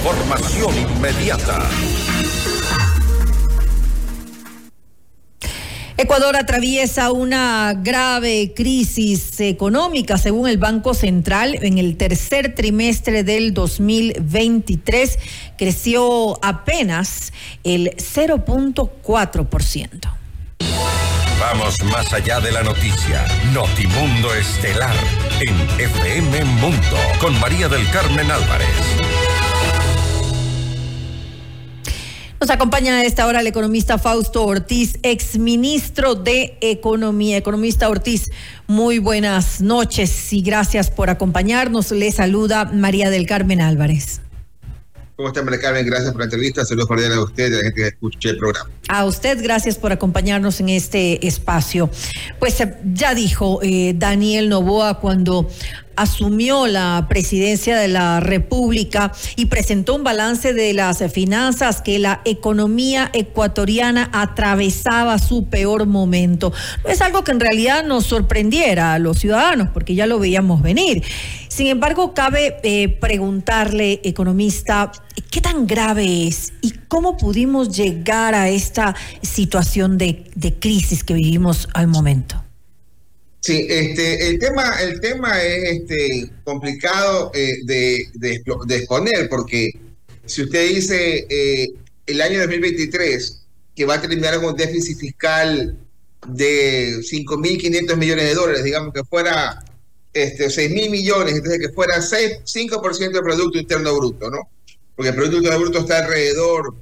Información inmediata. Ecuador atraviesa una grave crisis económica, según el Banco Central. En el tercer trimestre del 2023 creció apenas el 0.4%. Vamos más allá de la noticia. Notimundo Estelar en FM Mundo con María del Carmen Álvarez. Nos acompaña a esta hora el economista Fausto Ortiz, exministro de Economía. Economista Ortiz, muy buenas noches y gracias por acompañarnos. Le saluda María del Carmen Álvarez. ¿Cómo está, María Carmen? Gracias por la entrevista. Saludos cordiales a usted y a la gente que escuche el programa. A usted, gracias por acompañarnos en este espacio. Pues eh, ya dijo eh, Daniel Novoa cuando asumió la presidencia de la República y presentó un balance de las finanzas que la economía ecuatoriana atravesaba su peor momento. No es algo que en realidad nos sorprendiera a los ciudadanos, porque ya lo veíamos venir. Sin embargo, cabe eh, preguntarle, economista, ¿qué tan grave es y cómo pudimos llegar a esta situación de, de crisis que vivimos al momento? Sí, este, el tema, el tema es este, complicado eh, de, de, exponer, porque si usted dice eh, el año 2023 que va a terminar con un déficit fiscal de 5.500 millones de dólares, digamos que fuera este, 6.000 millones, entonces que fuera 6, 5% del Producto Interno Bruto, ¿no? Porque el Producto Interno Bruto está alrededor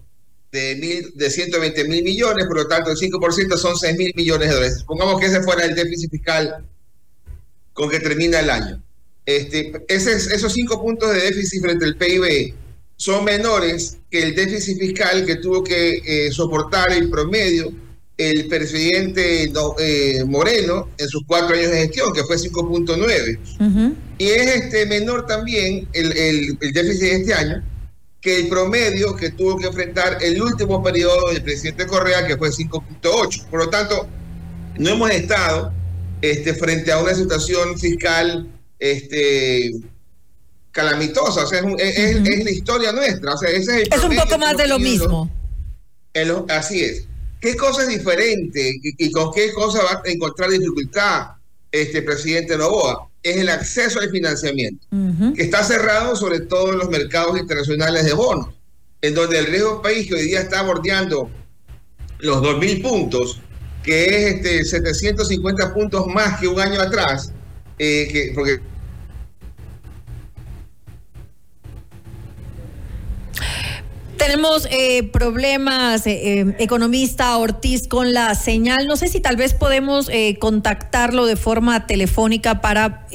de, mil, de 120 mil millones, por lo tanto el 5% son 6 mil millones de dólares. Supongamos que ese fuera el déficit fiscal con que termina el año. Este, ese, esos cinco puntos de déficit frente al PIB son menores que el déficit fiscal que tuvo que eh, soportar en promedio el presidente eh, Moreno en sus cuatro años de gestión, que fue 5.9. Y es este menor también el, el, el déficit de este año, que el promedio que tuvo que enfrentar el último periodo del presidente Correa, que fue 5.8. Por lo tanto, no hemos estado este, frente a una situación fiscal este, calamitosa. O sea, es, la historia nuestra. O sea, ese es, un poco más de lo mismo. así es. ¿Qué cosa es diferente y, con qué cosa va a encontrar dificultad este presidente Novoa? Es el acceso al financiamiento, que está cerrado sobre todo en los mercados internacionales de bonos, en donde el riesgo país que hoy día está bordeando los 2.000 puntos, que es este 750 puntos más que un año atrás, eh, que, porque Tenemos eh, problemas, eh, eh, economista Ortiz, con la señal. No sé si tal vez podemos contactarlo de forma telefónica para...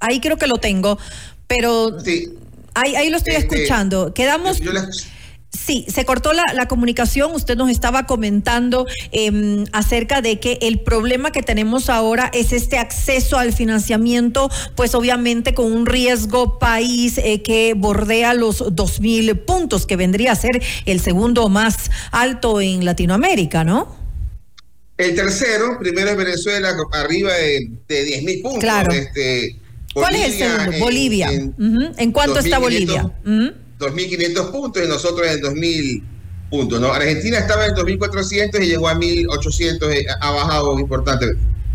ahí creo que lo tengo, pero sí. ahí, ahí lo estoy escuchando. Quedamos... Sí, se cortó la, comunicación. Usted nos estaba comentando em, acerca de que el problema que tenemos ahora es este acceso al financiamiento, pues obviamente con un riesgo país eh, que bordea los dos mil puntos, que vendría a ser el segundo más alto en Latinoamérica, ¿no? El tercero, primero es Venezuela, arriba de, de 10 mil puntos. Claro. Este, ¿Cuál es el segundo? Bolivia. En, cuánto está Bolivia? 2.500 puntos y nosotros en 2.000 puntos. ¿no? Argentina estaba en 2.400 y llegó a 1.800, eh, ha bajado importante.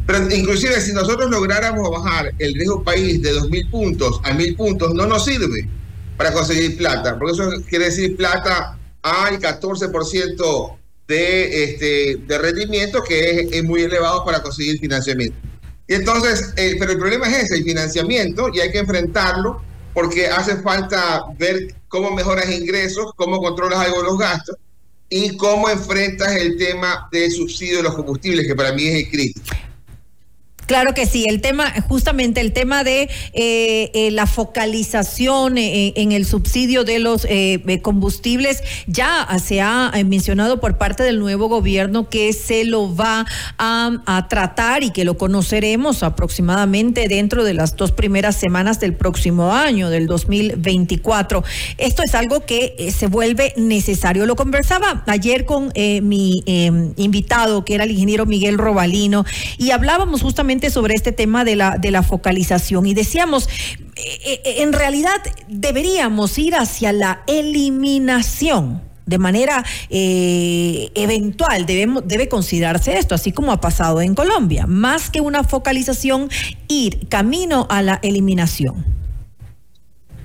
Pero inclusive si nosotros lográramos bajar el riesgo país de 2.000 puntos a 1.000 puntos, no nos sirve para conseguir plata, porque eso quiere decir plata al 14% de, este, de rendimiento, que es, muy elevado para conseguir financiamiento. Y entonces, eh, pero el problema es ese, el financiamiento, y hay que enfrentarlo porque hace falta ver cómo mejoras ingresos, cómo controlas algo los gastos y cómo enfrentas el tema del subsidio de los combustibles, que para mí es el crítico. Claro que sí, el tema, justamente el tema de eh, eh, la focalización eh, en el subsidio de los combustibles, ya se ha mencionado por parte del nuevo gobierno que se lo va a, tratar y que lo conoceremos aproximadamente dentro de las dos primeras semanas del próximo año, del 2024. Esto es algo que se vuelve necesario. Lo conversaba ayer con mi invitado, que era el ingeniero Miguel Robalino, y hablábamos justamente sobre este tema de la, de la focalización. Y decíamos, eh, eh, en realidad deberíamos ir hacia la eliminación de manera eh, eventual debemos, debe considerarse esto, así como ha pasado en Colombia, más que una focalización, ir camino a la eliminación.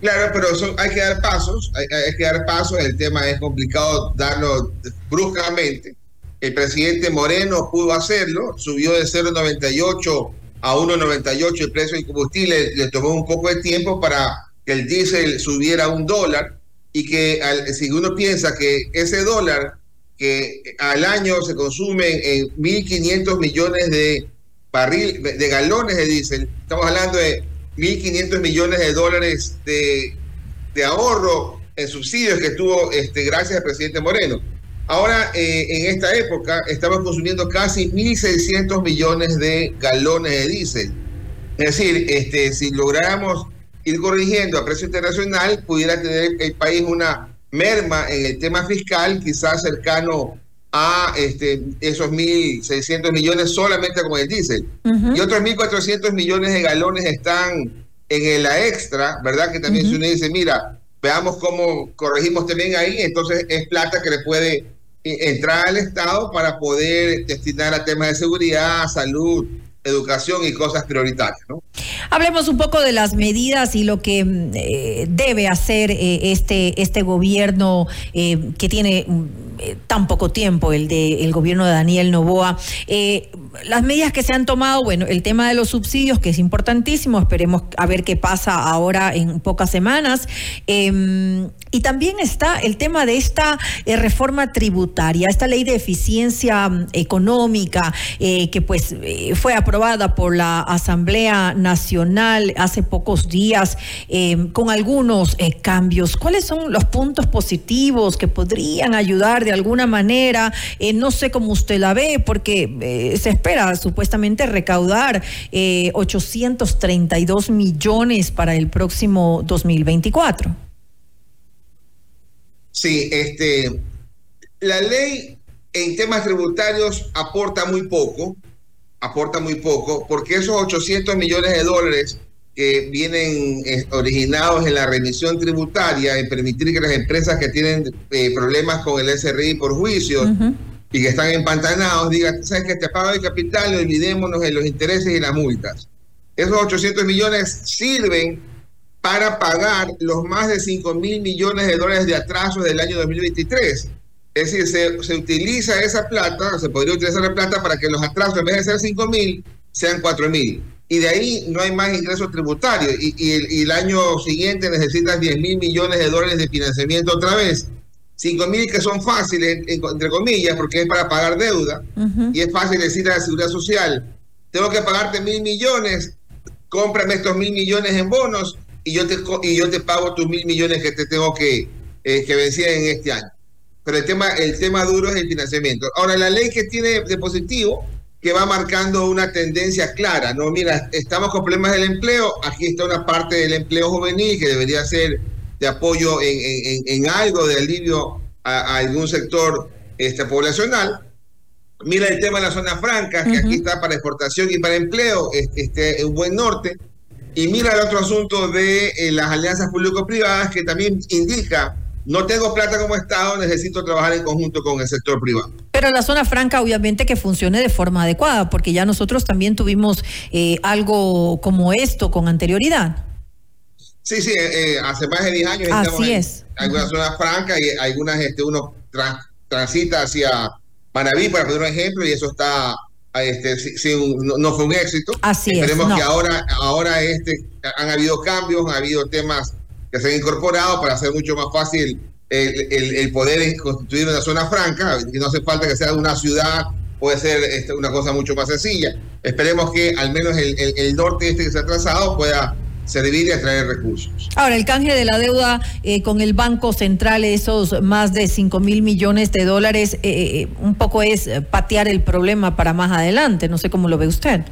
Claro, pero hay que dar pasos, hay, que dar pasos, el tema es complicado darlo bruscamente. El presidente Moreno pudo hacerlo, subió de 0,98 a 1,98 el precio del combustible, le tomó un poco de tiempo para que el diésel subiera un dólar y que si uno piensa que ese dólar que al año se consume en 1.500 millones de barril, de galones de diésel, estamos hablando de 1.500 millones de dólares de, de, ahorro en subsidios que tuvo este, gracias al presidente Moreno. Ahora, eh, en esta época, estamos consumiendo casi 1.600 millones de galones de diésel. Es decir, este, si lográramos ir corrigiendo a precio internacional, pudiera tener el país una merma en el tema fiscal, quizás cercano a este, esos 1.600 millones solamente con el diésel. Y otros 1.400 millones de galones están en la extra, ¿verdad? Que también si uno dice, mira, veamos cómo corregimos también ahí, entonces es plata que le puede entrar al Estado para poder destinar a temas de seguridad, salud, educación y cosas prioritarias. ¿no? Hablemos un poco de las medidas y lo que mm, eh, debe hacer eh, este, este gobierno eh, que tiene mm, tan poco tiempo, el de el gobierno de Daniel Novoa. las medidas que se han tomado, bueno, el tema de los subsidios, que es importantísimo, esperemos a ver qué pasa ahora en pocas semanas. Y también está el tema de esta eh, reforma tributaria, esta ley de eficiencia mm, económica eh, que pues eh, fue aprobada por la Asamblea Nacional hace pocos días con algunos cambios. ¿Cuáles son los puntos positivos que podrían ayudar de alguna manera? no sé cómo usted la ve porque se espera supuestamente recaudar 832 millones para el próximo 2024. Sí, este, la ley en temas tributarios aporta muy poco, aporta muy poco, porque esos 800 millones de dólares que vienen eh, originados en la remisión tributaria, en permitir que las empresas que tienen eh, problemas con el SRI por juicio y que están empantanados digan, sabes que te pago el capital, olvidémonos de los intereses y las multas. Esos 800 millones sirven para pagar los más de 5 mil millones de dólares de atrasos del año 2023. Es decir, se, utiliza esa plata, se podría utilizar la plata para que los atrasos, en vez de ser 5 mil, sean 4 mil. Y de ahí no hay más ingresos tributarios. Y, el, año siguiente necesitas 10 mil millones de dólares de financiamiento otra vez. 5 mil que son fáciles, entre comillas, porque es para pagar deuda. Y es fácil decir a la seguridad social, tengo que pagarte mil millones, cómprame estos mil millones en bonos y yo te, y yo te pago tus mil millones que te tengo que, eh, que vencer en este año. Pero el tema, el tema duro es el financiamiento. Ahora, la ley que tiene de positivo, que va marcando una tendencia clara, ¿no? Mira, estamos con problemas del empleo, aquí está una parte del empleo juvenil que debería ser de apoyo en, en, algo de alivio a, algún sector este, poblacional. Mira el tema de la zona franca, que aquí está para exportación y para empleo, este, un buen norte. Y mira el otro asunto de eh, las alianzas público-privadas que también indica, no tengo plata como Estado, necesito trabajar en conjunto con el sector privado. Pero la zona franca obviamente que funcione de forma adecuada, porque ya nosotros también tuvimos eh, algo como esto con anterioridad. Sí, sí, eh, hace más de 10 años. Así es. algunas zonas francas y algunas, este, uno transita hacia Manaví, para poner un ejemplo, y eso está este, no, fue un éxito. Así Esperemos que ahora, ahora este, han habido cambios, han habido temas que se han incorporado para hacer mucho más fácil el, el, poder constituir una zona franca, y no hace falta que sea una ciudad, puede ser este, una cosa mucho más sencilla. Esperemos que al menos el, el norte este que se ha trazado pueda servir y atraer recursos. Ahora, el canje de la deuda eh, con el Banco Central, esos más de 5 mil millones de dólares, eh, eh, un poco es patear el problema para más adelante. No sé cómo lo ve usted.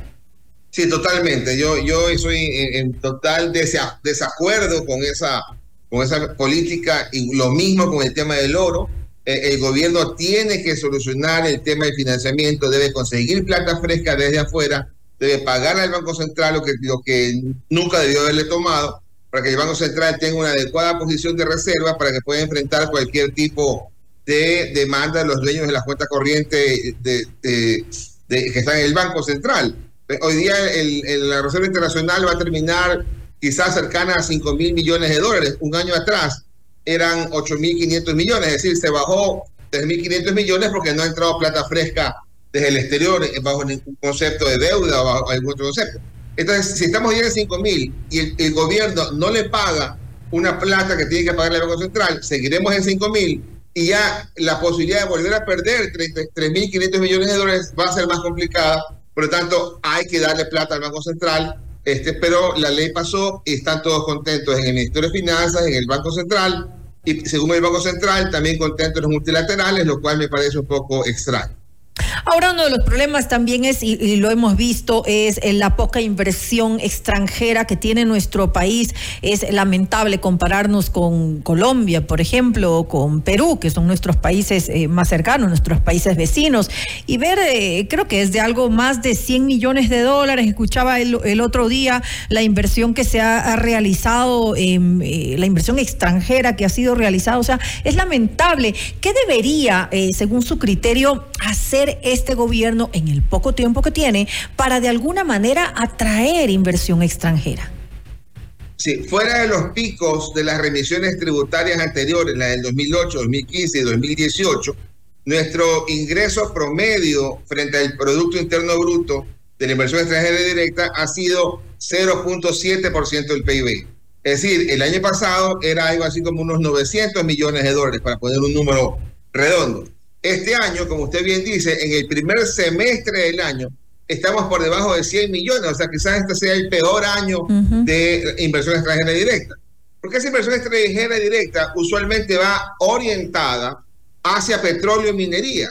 Sí, totalmente. Yo, yo estoy en, total desacuerdo con esa, con esa política y lo mismo con el tema del oro. el gobierno tiene que solucionar el tema del financiamiento, debe conseguir plata fresca desde afuera debe pagar al Banco Central lo que, nunca debió haberle tomado para que el Banco Central tenga una adecuada posición de reserva para que pueda enfrentar cualquier tipo de demanda de los dueños de las cuentas corrientes que están en el Banco Central. Hoy día la Reserva Internacional va a terminar quizás cercana a 5 mil millones de dólares. Un año atrás eran 8 mil 500 millones, es decir, se bajó 3 mil 500 millones porque no ha entrado plata fresca desde el exterior bajo ningún concepto de deuda o bajo algún otro concepto. Entonces, si estamos ya en 5 mil y el, gobierno no le paga una plata que tiene que pagar el Banco Central, seguiremos en 5 mil y ya la posibilidad de volver a perder 3.500 millones de dólares va a ser más complicada. Por lo tanto, hay que darle plata al Banco Central. Este, pero la ley pasó y están todos contentos en el Ministerio de Finanzas, en el Banco Central y según el Banco Central también contentos los multilaterales, lo cual me parece un poco extraño. Ahora uno de los problemas también es, y, lo hemos visto, es eh, la poca inversión extranjera que tiene nuestro país. Es lamentable compararnos con Colombia, por ejemplo, o con Perú, que son nuestros países eh, más cercanos, nuestros países vecinos, y ver, eh, creo que es de algo más de 100 millones de dólares. Escuchaba el, otro día la inversión que se ha, realizado, la inversión extranjera que ha sido realizada. O sea, es lamentable. ¿Qué debería, según su criterio, hacer este gobierno en el poco tiempo que tiene para de alguna manera atraer inversión extranjera? Sí, fuera de los picos de las remisiones tributarias anteriores, la del 2008, 2015 y 2018, nuestro ingreso promedio frente al Producto Interno Bruto de la inversión extranjera directa ha sido 0.7% del PIB. Es decir, el año pasado era algo así como unos 900 millones de dólares, para poner un número redondo. Este año, como usted bien dice, en el primer semestre del año estamos por debajo de 100 millones, o sea, quizás este sea el peor año de inversión extranjera directa. Porque esa inversión extranjera directa usualmente va orientada hacia petróleo y minería.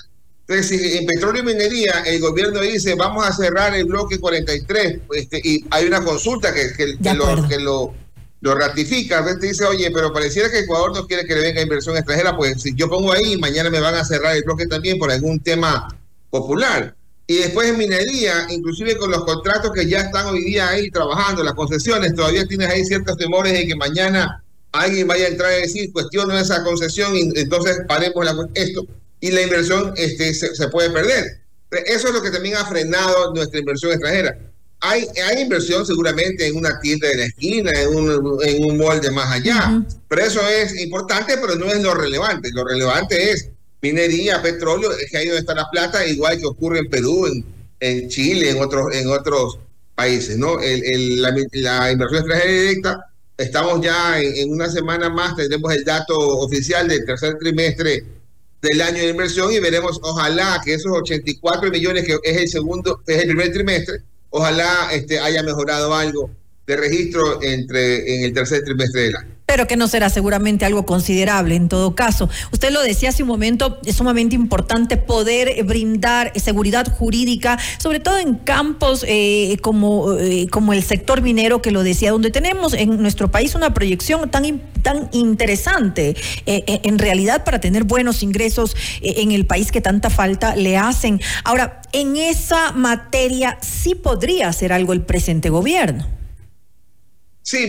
Entonces, si en petróleo y minería el gobierno dice vamos a cerrar el bloque 43 este, y hay una consulta que, que, que lo lo ratifica, a veces dice, oye, pero pareciera que Ecuador no quiere que le venga inversión extranjera, pues si yo pongo ahí, mañana me van a cerrar el bloque también por algún tema popular. Y después en minería, inclusive con los contratos que ya están hoy día ahí trabajando, las concesiones, todavía tienes ahí ciertos temores de que mañana alguien vaya a entrar a decir, cuestiono esa concesión y entonces paremos esto. Y la inversión este, se puede perder. Eso es lo que también ha frenado nuestra inversión extranjera hay, hay inversión seguramente en una tienda de la esquina, en un, en un molde más allá, pero eso es importante, pero no es lo relevante. Lo relevante es minería, petróleo, es que ahí donde está la plata, igual que ocurre en Perú, en, en Chile, en otros, en otros países, ¿no? El, el, la, inversión extranjera directa, estamos ya en, en, una semana más, tendremos el dato oficial del tercer trimestre del año de inversión y veremos, ojalá que esos 84 millones que es el segundo, es el primer trimestre, Ojalá este, haya mejorado algo de registro entre, en el tercer trimestre del año pero que no será seguramente algo considerable en todo caso. Usted lo decía hace un momento, es sumamente importante poder brindar seguridad jurídica, sobre todo en campos eh, como, eh, como el sector minero que lo decía, donde tenemos en nuestro país una proyección tan, tan interesante eh, en realidad para tener buenos ingresos en el país que tanta falta le hacen. Ahora, en esa materia sí podría hacer algo el presente gobierno. Sí,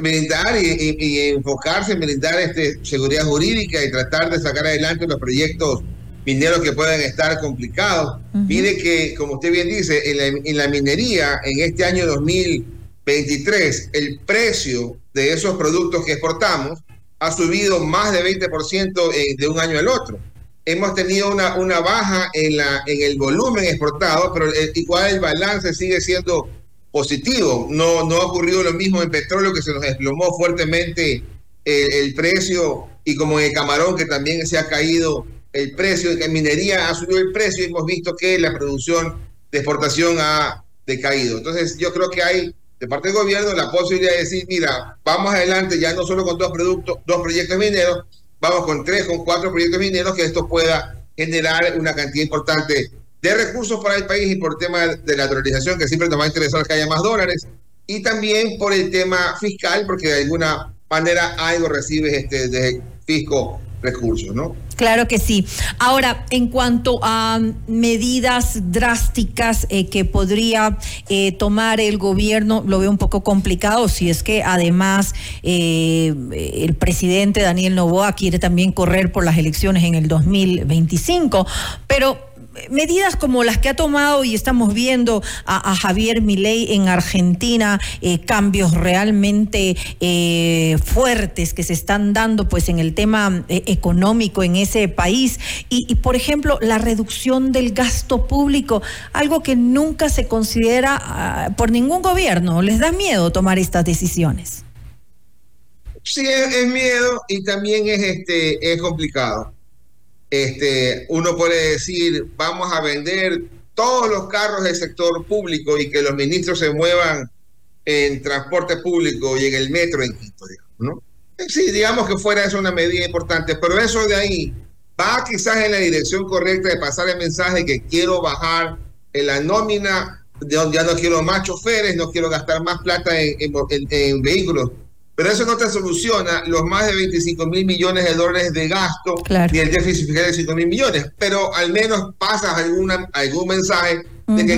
brindar y, enfocarse en brindar este, seguridad jurídica y tratar de sacar adelante los proyectos mineros que puedan estar complicados. Mire que, como usted bien dice, en la, minería, en este año 2023, el precio de esos productos que exportamos ha subido más de 20% eh, de un año al otro. Hemos tenido una, una baja en, la, en el volumen exportado, pero igual el balance sigue siendo positivo. No, no ha ocurrido lo mismo en petróleo, que se nos desplomó fuertemente el, precio, y como en el camarón, que también se ha caído el precio. En minería ha subido el precio y hemos visto que la producción de exportación ha decaído. Entonces, yo creo que hay de parte del gobierno la posibilidad de decir, mira, vamos adelante ya no solo con dos productos, dos proyectos mineros, vamos con tres, con cuatro proyectos mineros, que esto pueda generar una cantidad importante de recursos para el país y por el tema de la dolarización, que siempre nos va a interesar que haya más dólares, y también por el tema fiscal, porque de alguna manera algo recibes este, de fisco recursos, ¿no? Claro que sí. Ahora, en cuanto a medidas drásticas eh, que podría eh, tomar el gobierno, lo veo un poco complicado si es que además eh, el presidente Daniel Novoa quiere también correr por las elecciones en el 2025, pero medidas como las que ha tomado y estamos viendo a, Javier Milei en Argentina, eh, cambios realmente eh, fuertes que se están dando pues en el tema eh, económico en ese país y, por ejemplo la reducción del gasto público, algo que nunca se considera ah, por ningún gobierno. ¿Les da miedo tomar estas decisiones? Sí, es, es miedo y también es este es complicado este, uno puede decir, vamos a vender todos los carros del sector público y que los ministros se muevan en transporte público y en el metro en Quito, ¿no? Sí, digamos que fuera eso una medida importante, pero eso de ahí va quizás en la dirección correcta de pasar el mensaje que quiero bajar en la nómina, ya no quiero más choferes, no quiero gastar más plata en vehículos pero eso no te soluciona los más de 25 mil millones de dólares de gasto y el déficit fiscal de 5 mil millones. Pero al menos pasas alguna, algún mensaje de que